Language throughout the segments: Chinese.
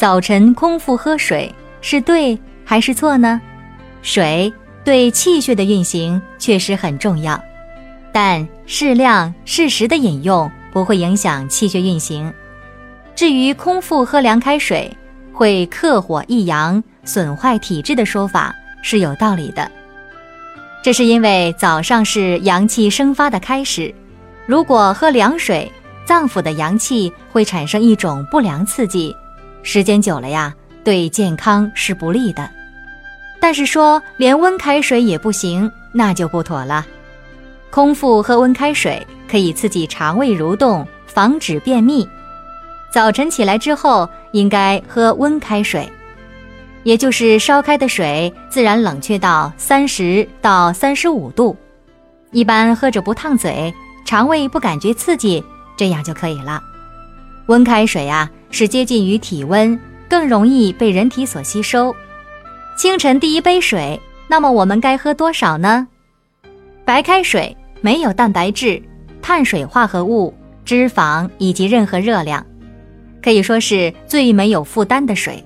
早晨空腹喝水是对还是错呢？水对气血的运行确实很重要，但适量适时的饮用不会影响气血运行。至于空腹喝凉开水会克火益阳、损坏体质的说法是有道理的，这是因为早上是阳气生发的开始，如果喝凉水。脏腑的阳气会产生一种不良刺激，时间久了呀，对健康是不利的。但是说连温开水也不行，那就不妥了。空腹喝温开水可以刺激肠胃蠕动，防止便秘。早晨起来之后应该喝温开水，也就是烧开的水自然冷却到三十到三十五度，一般喝着不烫嘴，肠胃不感觉刺激。这样就可以了。温开水啊，是接近于体温，更容易被人体所吸收。清晨第一杯水，那么我们该喝多少呢？白开水没有蛋白质、碳水化合物、脂肪以及任何热量，可以说是最没有负担的水。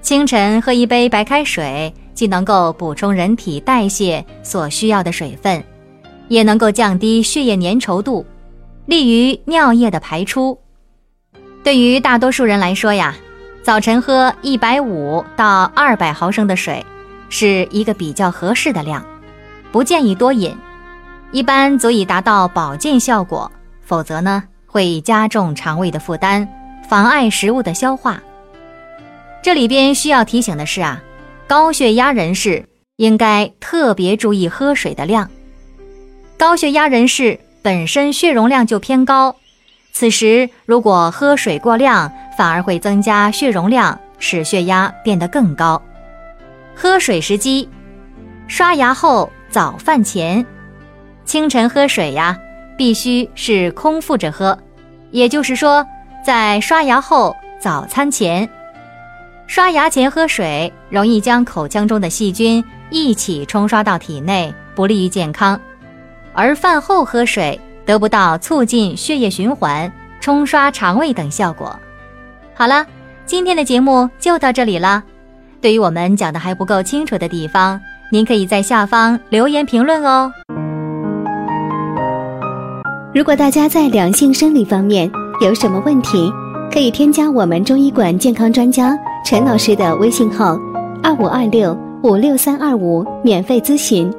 清晨喝一杯白开水，既能够补充人体代谢所需要的水分，也能够降低血液粘稠度。利于尿液的排出。对于大多数人来说呀，早晨喝一百五到二百毫升的水是一个比较合适的量，不建议多饮，一般足以达到保健效果，否则呢会加重肠胃的负担，妨碍食物的消化。这里边需要提醒的是啊，高血压人士应该特别注意喝水的量，高血压人士。本身血容量就偏高，此时如果喝水过量，反而会增加血容量，使血压变得更高。喝水时机：刷牙后、早饭前。清晨喝水呀，必须是空腹着喝，也就是说，在刷牙后、早餐前。刷牙前喝水，容易将口腔中的细菌一起冲刷到体内，不利于健康。而饭后喝水得不到促进血液循环、冲刷肠胃等效果。好了，今天的节目就到这里了。对于我们讲的还不够清楚的地方，您可以在下方留言评论哦。如果大家在两性生理方面有什么问题，可以添加我们中医馆健康专家陈老师的微信号：二五二六五六三二五，免费咨询。